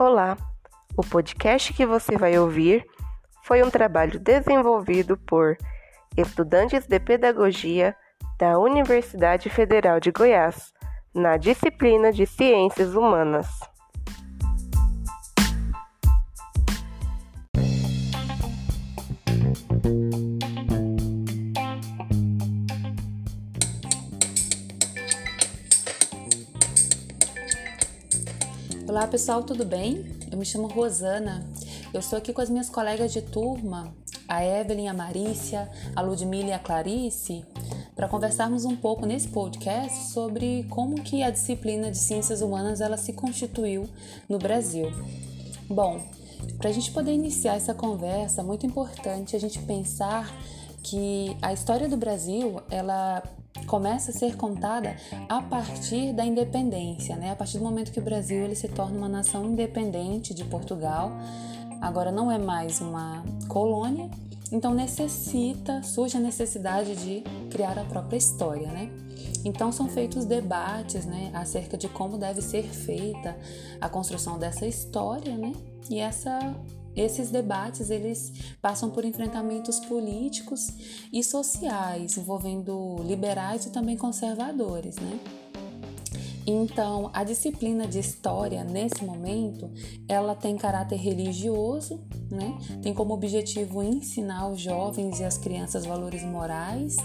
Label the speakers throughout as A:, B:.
A: Olá! O podcast que você vai ouvir foi um trabalho desenvolvido por estudantes de pedagogia da Universidade Federal de Goiás, na disciplina de Ciências Humanas.
B: Pessoal, tudo bem? Eu me chamo Rosana. Eu estou aqui com as minhas colegas de turma, a Evelyn, a Marícia, a Ludmilla e a Clarice, para conversarmos um pouco nesse podcast sobre como que a disciplina de ciências humanas ela se constituiu no Brasil. Bom, para a gente poder iniciar essa conversa, é muito importante a gente pensar que a história do Brasil ela começa a ser contada a partir da independência, né? A partir do momento que o Brasil ele se torna uma nação independente de Portugal, agora não é mais uma colônia, então necessita, surge a necessidade de criar a própria história, né? Então são feitos debates, né, acerca de como deve ser feita a construção dessa história, né? E essa esses debates eles passam por enfrentamentos políticos e sociais, envolvendo liberais e também conservadores, né? Então, a disciplina de história nesse momento, ela tem caráter religioso, né? Tem como objetivo ensinar os jovens e as crianças valores morais,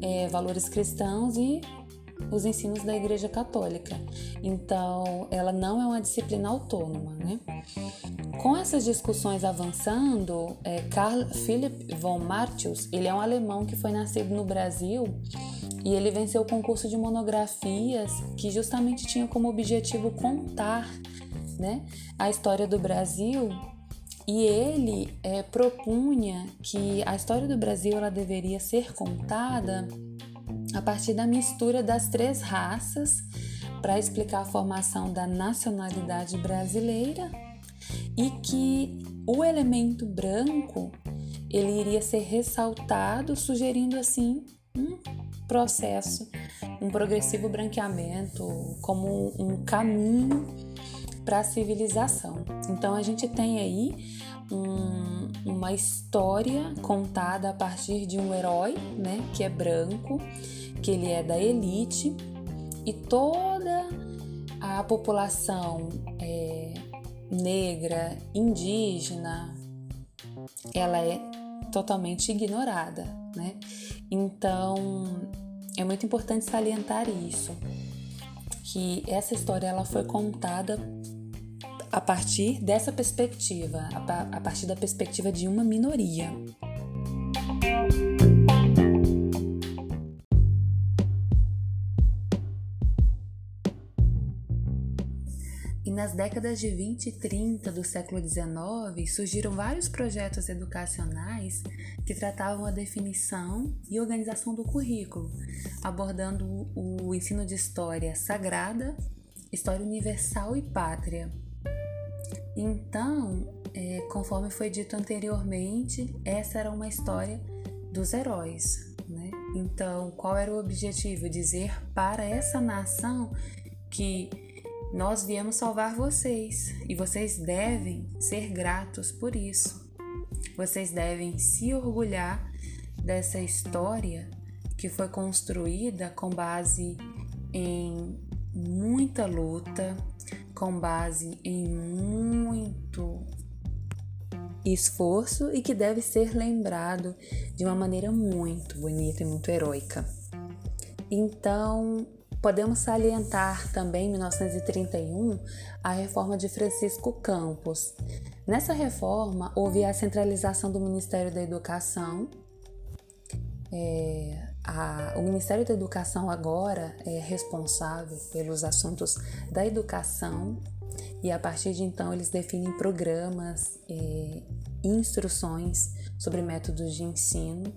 B: é, valores cristãos e os ensinos da Igreja Católica. Então, ela não é uma disciplina autônoma, né? Com essas discussões avançando, é, Karl Philipp von Martius, ele é um alemão que foi nascido no Brasil e ele venceu o concurso de monografias que justamente tinha como objetivo contar né, a história do Brasil e ele é, propunha que a história do Brasil ela deveria ser contada a partir da mistura das três raças para explicar a formação da nacionalidade brasileira e que o elemento branco ele iria ser ressaltado, sugerindo assim um processo, um progressivo branqueamento como um caminho para a civilização. Então a gente tem aí um, uma história contada a partir de um herói, né, que é branco, que ele é da elite e toda a população é, negra, indígena, ela é totalmente ignorada, né? Então é muito importante salientar isso, que essa história ela foi contada a partir dessa perspectiva, a partir da perspectiva de uma minoria. nas décadas de 20 e 30 do século XIX, surgiram vários projetos educacionais que tratavam a definição e organização do currículo, abordando o ensino de história sagrada, história universal e pátria. Então, é, conforme foi dito anteriormente, essa era uma história dos heróis. Né? Então, qual era o objetivo? Dizer para essa nação que nós viemos salvar vocês e vocês devem ser gratos por isso. Vocês devem se orgulhar dessa história que foi construída com base em muita luta, com base em muito esforço e que deve ser lembrado de uma maneira muito bonita e muito heróica. Então, Podemos salientar também, em 1931, a reforma de Francisco Campos. Nessa reforma, houve a centralização do Ministério da Educação. É, a, o Ministério da Educação agora é responsável pelos assuntos da educação e a partir de então eles definem programas e é, instruções sobre métodos de ensino,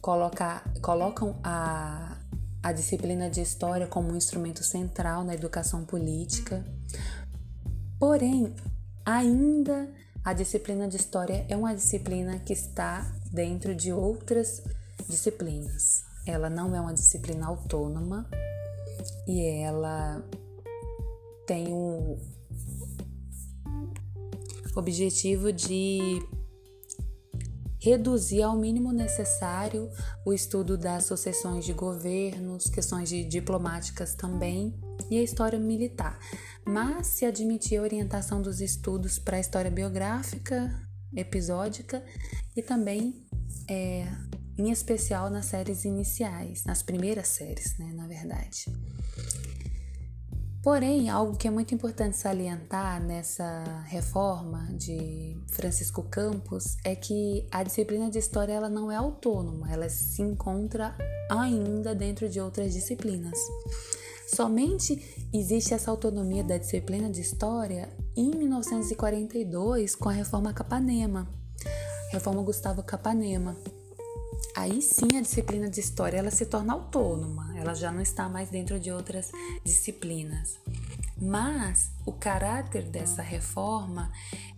B: coloca, colocam a, a disciplina de história como um instrumento central na educação política. Porém, ainda a disciplina de história é uma disciplina que está dentro de outras disciplinas. Ela não é uma disciplina autônoma e ela tem um, objetivo de reduzir ao mínimo necessário o estudo das sucessões de governos, questões de diplomáticas também e a história militar, mas se admitir a orientação dos estudos para a história biográfica, episódica e também é, em especial nas séries iniciais, nas primeiras séries, né, na verdade. Porém, algo que é muito importante salientar nessa reforma de Francisco Campos é que a disciplina de história ela não é autônoma, ela se encontra ainda dentro de outras disciplinas. Somente existe essa autonomia da disciplina de história em 1942 com a reforma Capanema, reforma Gustavo Capanema, aí sim a disciplina de história ela se torna autônoma, ela já não está mais dentro de outras disciplinas. Mas o caráter dessa reforma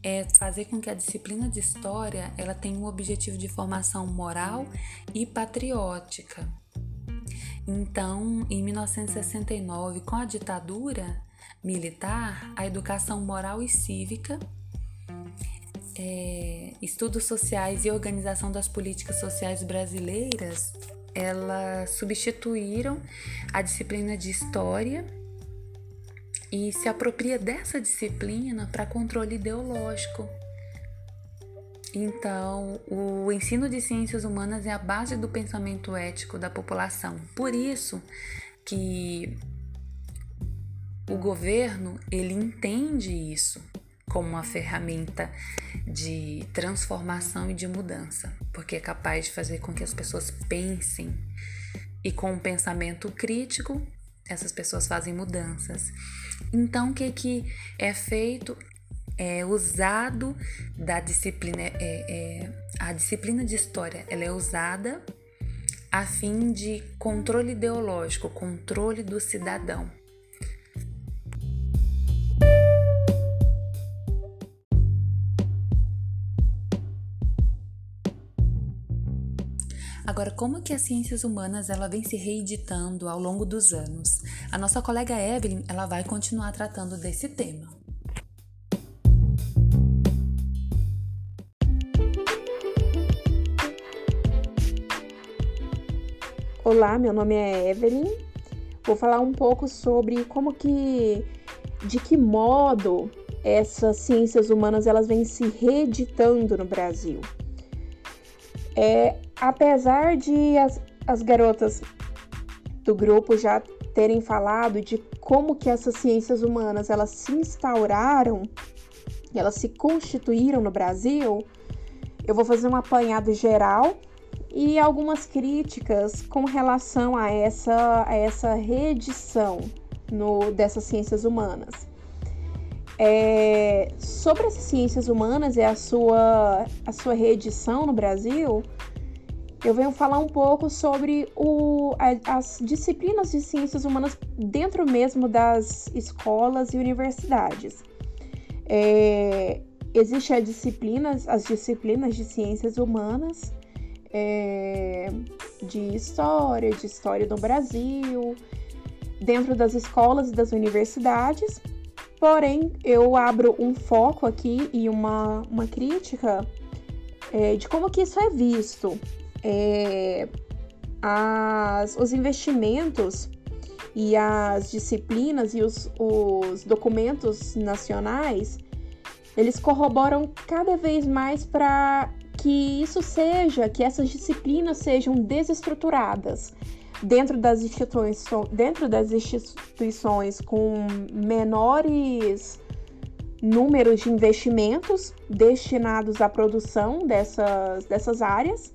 B: é fazer com que a disciplina de história ela tenha um objetivo de formação moral e patriótica. Então, em 1969, com a ditadura militar, a educação moral e cívica é, estudos sociais e organização das políticas sociais brasileiras, elas substituíram a disciplina de história e se apropria dessa disciplina para controle ideológico. Então, o ensino de ciências humanas é a base do pensamento ético da população. Por isso que o governo ele entende isso como uma ferramenta de transformação e de mudança, porque é capaz de fazer com que as pessoas pensem e com um pensamento crítico essas pessoas fazem mudanças. Então, o que, que é feito? É usado da disciplina, é, é, a disciplina de história, ela é usada a fim de controle ideológico, controle do cidadão. Agora, como que as ciências humanas ela vem se reeditando ao longo dos anos? A nossa colega Evelyn ela vai continuar tratando desse tema.
C: Olá, meu nome é Evelyn. Vou falar um pouco sobre como que, de que modo essas ciências humanas elas vêm se reeditando no Brasil. É, apesar de as, as garotas do grupo já terem falado de como que essas ciências humanas elas se instauraram, elas se constituíram no Brasil, eu vou fazer um apanhado geral e algumas críticas com relação a essa, a essa reedição no, dessas ciências humanas. É, sobre as ciências humanas e a sua, a sua reedição no Brasil, eu venho falar um pouco sobre o, as disciplinas de ciências humanas dentro mesmo das escolas e universidades. É, Existem as disciplinas, as disciplinas de ciências humanas, é, de história, de história do Brasil, dentro das escolas e das universidades. Porém, eu abro um foco aqui e uma, uma crítica é, de como que isso é visto é, as, os investimentos e as disciplinas e os, os documentos nacionais, eles corroboram cada vez mais para que isso seja, que essas disciplinas sejam desestruturadas dentro das instituições, dentro das instituições com menores números de investimentos destinados à produção dessas, dessas áreas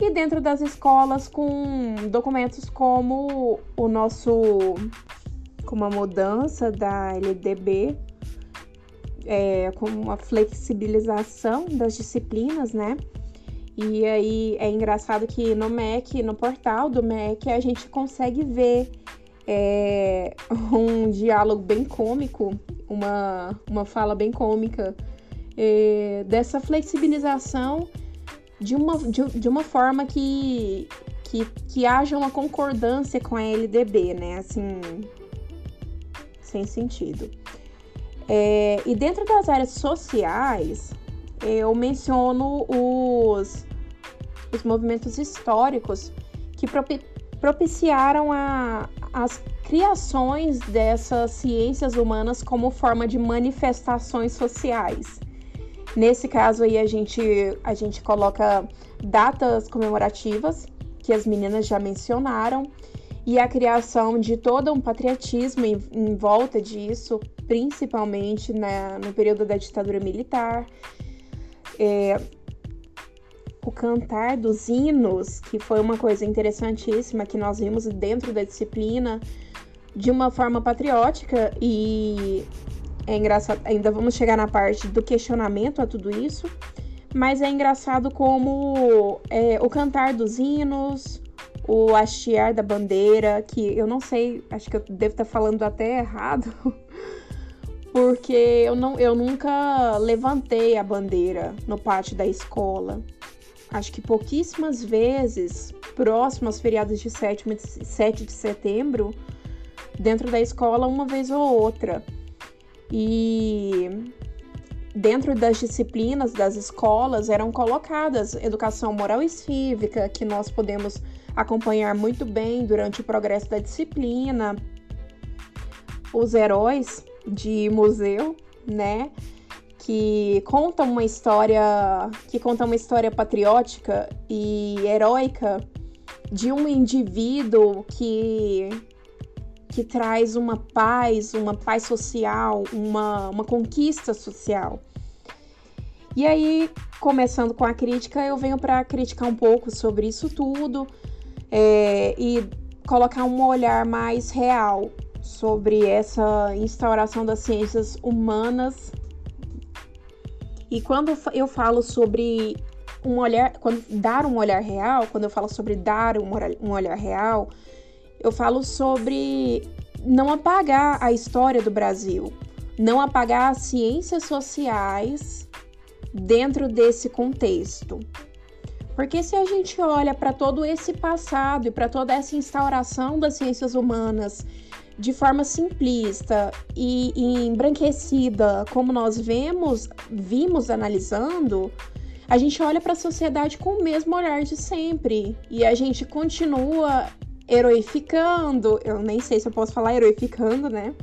C: e dentro das escolas com documentos como o nosso como a mudança da LDB é, com uma flexibilização das disciplinas, né? E aí é engraçado que no MEC, no portal do MEC, a gente consegue ver é, um diálogo bem cômico, uma, uma fala bem cômica é, dessa flexibilização de uma, de, de uma forma que, que, que haja uma concordância com a LDB, né? Assim, sem sentido. É, e dentro das áreas sociais, eu menciono os, os movimentos históricos que propiciaram a, as criações dessas ciências humanas como forma de manifestações sociais. Nesse caso aí a gente, a gente coloca datas comemorativas, que as meninas já mencionaram, e a criação de todo um patriotismo em, em volta disso, principalmente na, no período da ditadura militar. É, o cantar dos hinos, que foi uma coisa interessantíssima que nós vimos dentro da disciplina, de uma forma patriótica e é engraçado, ainda vamos chegar na parte do questionamento a tudo isso, mas é engraçado como é, o cantar dos hinos, o hastear da bandeira, que eu não sei, acho que eu devo estar falando até errado, porque eu, não, eu nunca levantei a bandeira no pátio da escola. Acho que pouquíssimas vezes, próximo aos feriados de 7 de setembro, dentro da escola, uma vez ou outra. E dentro das disciplinas das escolas eram colocadas educação moral e cívica, que nós podemos acompanhar muito bem durante o progresso da disciplina, os heróis de museu, né? Que contam uma história, que conta uma história patriótica e heróica de um indivíduo que que traz uma paz, uma paz social, uma, uma conquista social. E aí, começando com a crítica, eu venho para criticar um pouco sobre isso tudo é, e colocar um olhar mais real sobre essa instauração das ciências humanas. E quando eu falo sobre um olhar, quando dar um olhar real, quando eu falo sobre dar um, um olhar real, eu falo sobre não apagar a história do Brasil, não apagar as ciências sociais dentro desse contexto. Porque se a gente olha para todo esse passado e para toda essa instauração das ciências humanas de forma simplista e, e embranquecida, como nós vemos, vimos analisando, a gente olha para a sociedade com o mesmo olhar de sempre e a gente continua heroificando, eu nem sei se eu posso falar heroificando, né?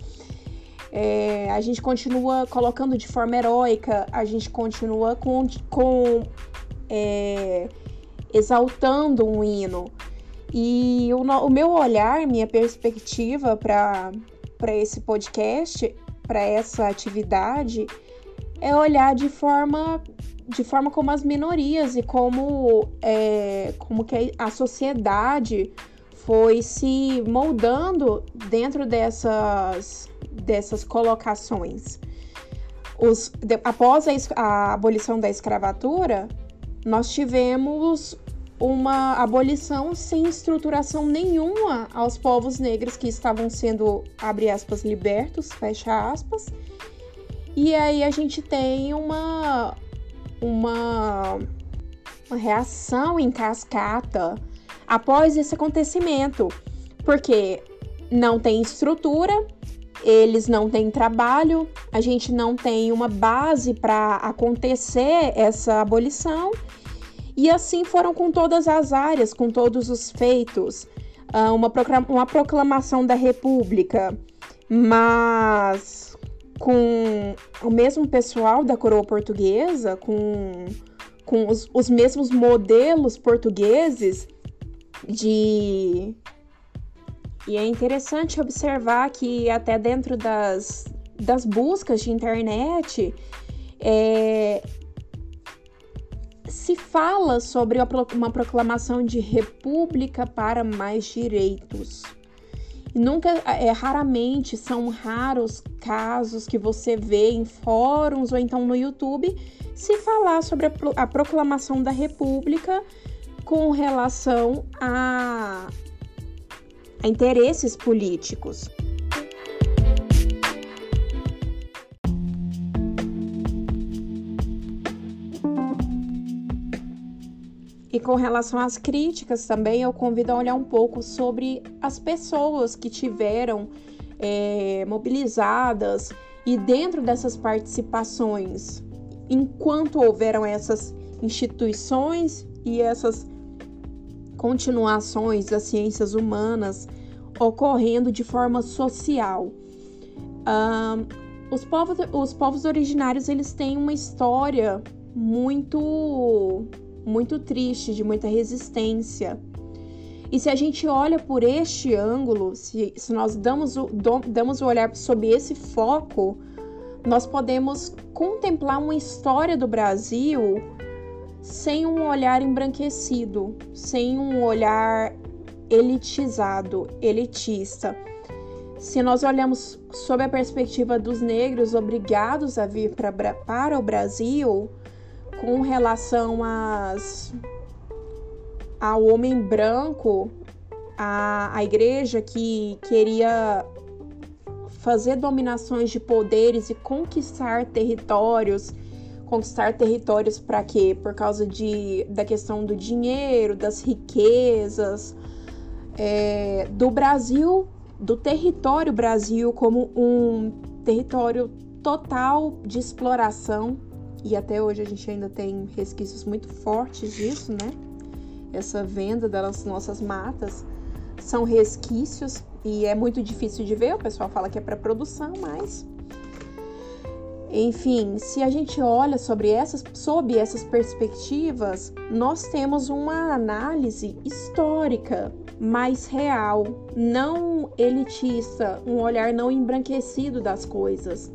C: É, a gente continua colocando de forma heróica, a gente continua com, com é, exaltando um hino. E o, o meu olhar, minha perspectiva para esse podcast, para essa atividade, é olhar de forma de forma como as minorias e como é, como que a sociedade foi se moldando dentro dessas, dessas colocações. Os, de, após a, a abolição da escravatura, nós tivemos uma abolição sem estruturação nenhuma aos povos negros que estavam sendo, abre aspas, libertos, fecha aspas. E aí a gente tem uma, uma, uma reação em cascata após esse acontecimento, porque não tem estrutura, eles não têm trabalho, a gente não tem uma base para acontecer essa abolição. E assim foram com todas as áreas, com todos os feitos. Ah, uma, proclamação da República, mas com o mesmo pessoal da coroa portuguesa, com, com os, os mesmos modelos portugueses, de. E é interessante observar que até dentro das, das buscas de internet é, se fala sobre uma proclamação de república para mais direitos. Nunca, é, raramente, são raros casos que você vê em fóruns ou então no YouTube se falar sobre a, a proclamação da república com relação a, a interesses políticos. E com relação às críticas também, eu convido a olhar um pouco sobre as pessoas que tiveram é, mobilizadas E dentro dessas participações, enquanto houveram essas instituições e essas continuações das ciências humanas ocorrendo de forma social. Um, os, povos, os povos originários eles têm uma história muito muito triste, de muita resistência. E se a gente olha por este ângulo, se, se nós damos o, damos o olhar sob esse foco, nós podemos contemplar uma história do Brasil sem um olhar embranquecido, sem um olhar elitizado, elitista. Se nós olhamos sob a perspectiva dos negros obrigados a vir pra, para o Brasil, com relação às, ao homem branco, a, a igreja que queria fazer dominações de poderes e conquistar territórios. Conquistar territórios para quê? Por causa de, da questão do dinheiro, das riquezas, é, do Brasil, do território Brasil como um território total de exploração. E até hoje a gente ainda tem resquícios muito fortes disso, né? Essa venda das nossas matas são resquícios e é muito difícil de ver. O pessoal fala que é para produção, mas enfim, se a gente olha sobre essas, sob essas perspectivas, nós temos uma análise histórica mais real, não elitista, um olhar não embranquecido das coisas,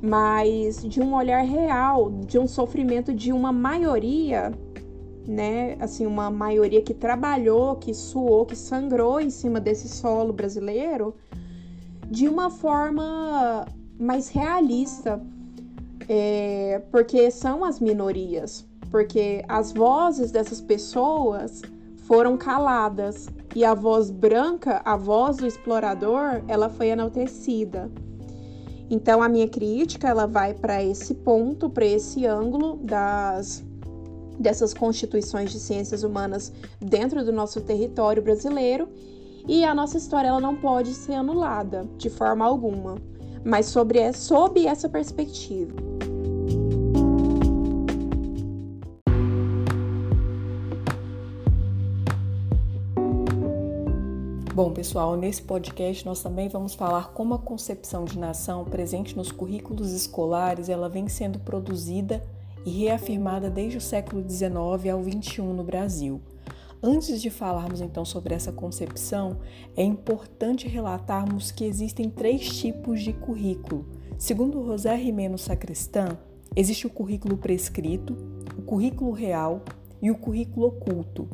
C: mas de um olhar real, de um sofrimento de uma maioria né, assim, uma maioria que trabalhou, que suou, que sangrou em cima desse solo brasileiro, de uma forma mais realista, é, porque são as minorias, porque as vozes dessas pessoas foram caladas e a voz branca, a voz do explorador, ela foi enaltecida. Então a minha crítica ela vai para esse ponto, para esse ângulo das dessas constituições de ciências humanas dentro do nosso território brasileiro e a nossa história ela não pode ser anulada de forma alguma, mas sobre sob essa perspectiva.
D: Bom, pessoal, nesse podcast nós também vamos falar como a concepção de nação presente nos currículos escolares, ela vem sendo produzida e reafirmada desde o século XIX ao XXI no Brasil. Antes de falarmos então sobre essa concepção, é importante relatarmos que existem três tipos de currículo. Segundo José Rimeno Sacristan, existe o currículo prescrito, o currículo real e o currículo oculto.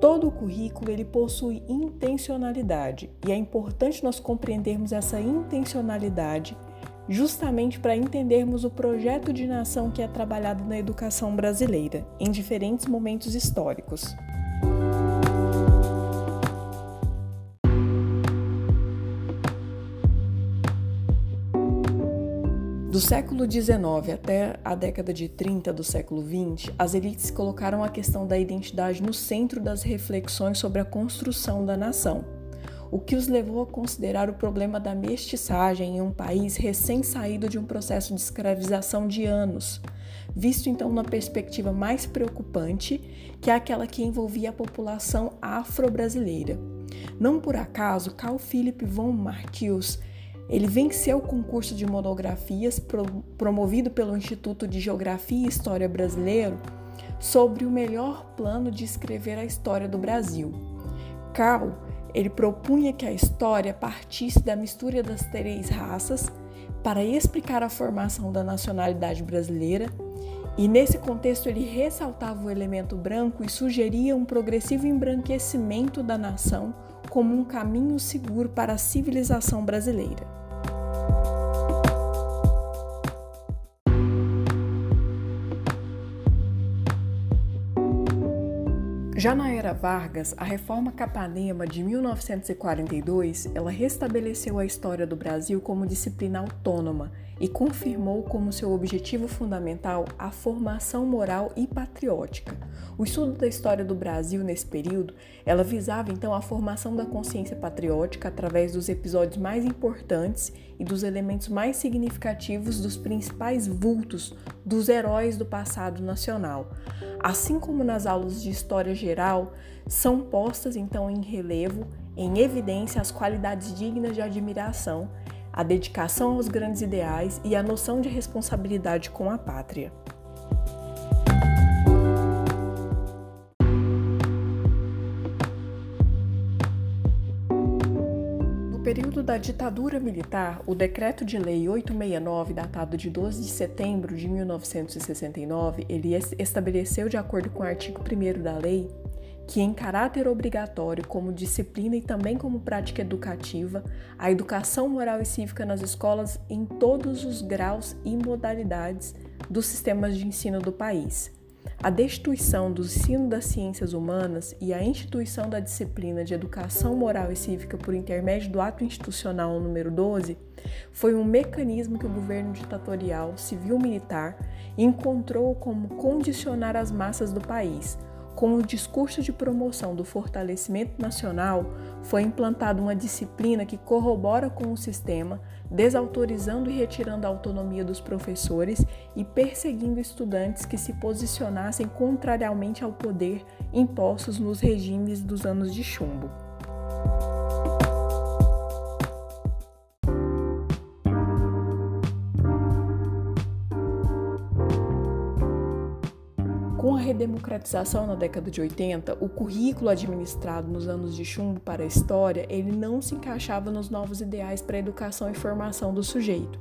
D: Todo o currículo ele possui intencionalidade e é importante nós compreendermos essa intencionalidade justamente para entendermos o projeto de nação que é trabalhado na educação brasileira em diferentes momentos históricos. Do século XIX até a década de 30 do século XX, as elites colocaram a questão da identidade no centro das reflexões sobre a construção da nação o que os levou a considerar o problema da mestiçagem em um país recém-saído de um processo de escravização de anos, visto então na perspectiva mais preocupante, que é aquela que envolvia a população afro-brasileira. Não por acaso, Carl Philipp von Martius ele venceu o concurso de monografias pro, promovido pelo Instituto de Geografia e História Brasileiro sobre o melhor plano de escrever a história do Brasil. Carl ele propunha que a história partisse da mistura das três raças para explicar a formação da nacionalidade brasileira, e nesse contexto ele ressaltava o elemento branco e sugeria um progressivo embranquecimento da nação como um caminho seguro para a civilização brasileira. Já na era Vargas, a reforma Capanema de 1942, ela restabeleceu a história do Brasil como disciplina autônoma e confirmou como seu objetivo fundamental a formação moral e patriótica. O estudo da história do Brasil nesse período, ela visava então a formação da consciência patriótica através dos episódios mais importantes e dos elementos mais significativos dos principais vultos dos heróis do passado nacional. Assim como nas aulas de história geral, são postas então em relevo, em evidência as qualidades dignas de admiração, a dedicação aos grandes ideais e a noção de responsabilidade com a pátria. Da ditadura militar, o Decreto de Lei 869, datado de 12 de setembro de 1969, ele estabeleceu, de acordo com o artigo 1 da lei, que, em caráter obrigatório, como disciplina e também como prática educativa, a educação moral e cívica nas escolas em todos os graus e modalidades dos sistemas de ensino do país a destituição do ensino das ciências humanas e a instituição da disciplina de educação moral e cívica por intermédio do ato institucional número 12 foi um mecanismo que o governo ditatorial civil-militar encontrou como condicionar as massas do país. Com o discurso de promoção do fortalecimento nacional, foi implantada uma disciplina que corrobora com o sistema desautorizando e retirando a autonomia dos professores e perseguindo estudantes que se posicionassem contrariamente ao poder impostos nos regimes dos anos de chumbo. Redemocratização na década de 80, o currículo administrado nos anos de chumbo para a história, ele não se encaixava nos novos ideais para a educação e formação do sujeito.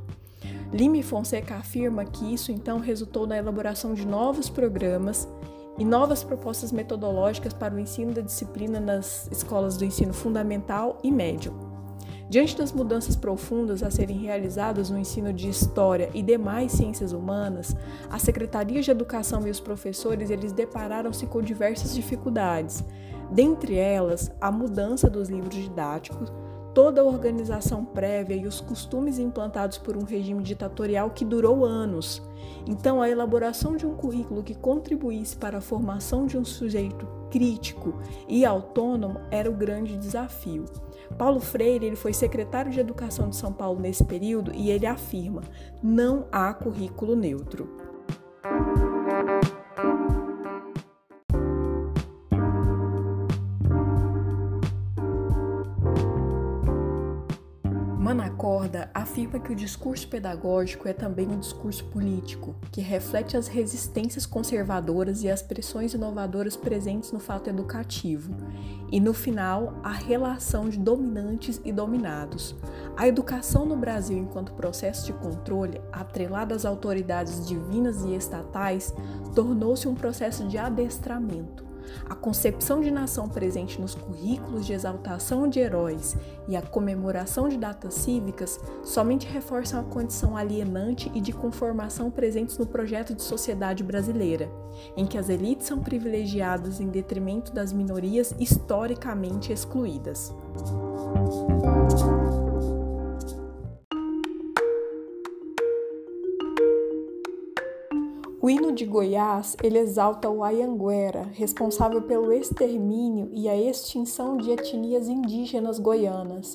D: Lime Fonseca afirma que isso então resultou na elaboração de novos programas e novas propostas metodológicas para o ensino da disciplina nas escolas do ensino fundamental e médio. Diante das mudanças profundas a serem realizadas no ensino de história e demais ciências humanas, a Secretaria de Educação e os professores eles depararam-se com diversas dificuldades. Dentre elas, a mudança dos livros didáticos, toda a organização prévia e os costumes implantados por um regime ditatorial que durou anos. Então, a elaboração de um currículo que contribuísse para a formação de um sujeito crítico e autônomo era o grande desafio. Paulo Freire ele foi secretário de Educação de São Paulo nesse período e ele afirma: não há currículo neutro. Manacorda afirma que o discurso pedagógico é também um discurso político, que reflete as resistências conservadoras e as pressões inovadoras presentes no fato educativo, e no final, a relação de dominantes e dominados. A educação no Brasil, enquanto processo de controle, atrelado às autoridades divinas e estatais, tornou-se um processo de adestramento a concepção de nação presente nos currículos de exaltação de heróis e a comemoração de datas cívicas somente reforçam a condição alienante e de conformação presentes no projeto de sociedade brasileira, em que as elites são privilegiadas em detrimento das minorias historicamente excluídas. O hino de Goiás, ele exalta o Ayanguera, responsável pelo extermínio e a extinção de etnias indígenas goianas,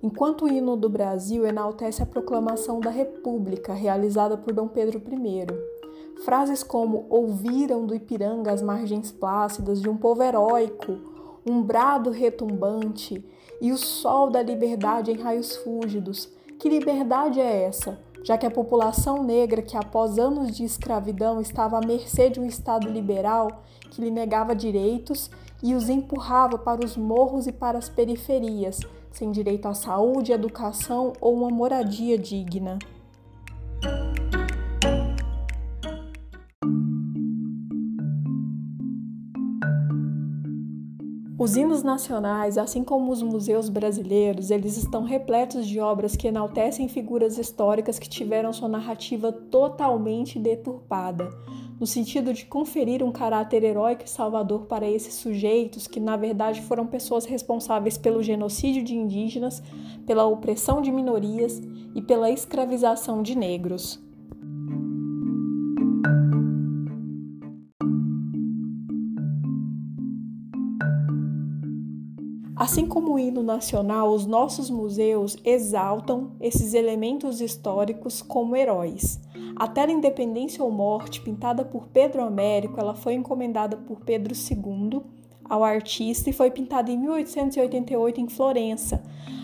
D: enquanto o hino do Brasil enaltece a proclamação da República, realizada por Dom Pedro I. Frases como ouviram do Ipiranga as margens plácidas de um povo heróico, um brado retumbante e o sol da liberdade em raios fúlgidos. Que liberdade é essa? Já que a população negra, que após anos de escravidão estava à mercê de um Estado liberal que lhe negava direitos e os empurrava para os morros e para as periferias, sem direito à saúde, educação ou uma moradia digna. Os hinos nacionais, assim como os museus brasileiros, eles estão repletos de obras que enaltecem figuras históricas que tiveram sua narrativa totalmente deturpada, no sentido de conferir um caráter heróico e salvador para esses sujeitos que, na verdade, foram pessoas responsáveis pelo genocídio de indígenas, pela opressão de minorias e pela escravização de negros. Assim como o hino nacional, os nossos museus exaltam esses elementos históricos como heróis. A tela Independência ou Morte, pintada por Pedro Américo, ela foi encomendada por Pedro II ao artista e foi pintada em 1888 em Florença.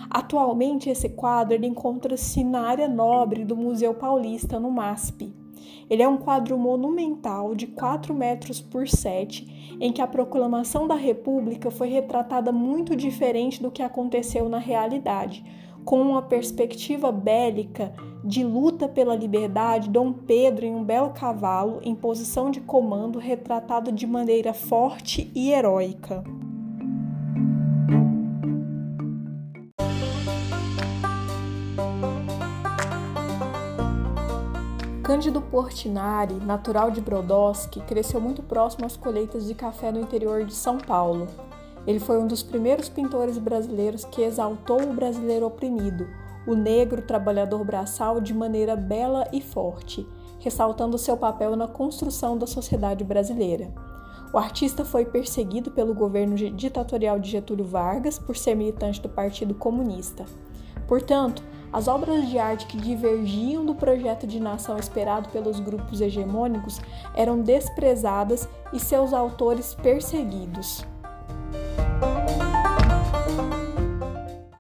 D: Atualmente esse quadro encontra-se na área nobre do Museu Paulista, no MASP. Ele é um quadro monumental de 4 metros por 7, em que a proclamação da República foi retratada muito diferente do que aconteceu na realidade, com uma perspectiva bélica de luta pela liberdade, Dom Pedro em um belo cavalo em posição de comando retratado de maneira forte e heróica. Cândido Portinari, natural de Brodowski, cresceu muito próximo às colheitas de café no interior de São Paulo. Ele foi um dos primeiros pintores brasileiros que exaltou o brasileiro oprimido, o negro trabalhador braçal, de maneira bela e forte, ressaltando seu papel na construção da sociedade brasileira. O artista foi perseguido pelo governo ditatorial de Getúlio Vargas por ser militante do Partido Comunista. Portanto, as obras de arte que divergiam do projeto de nação esperado pelos grupos hegemônicos eram desprezadas e seus autores perseguidos.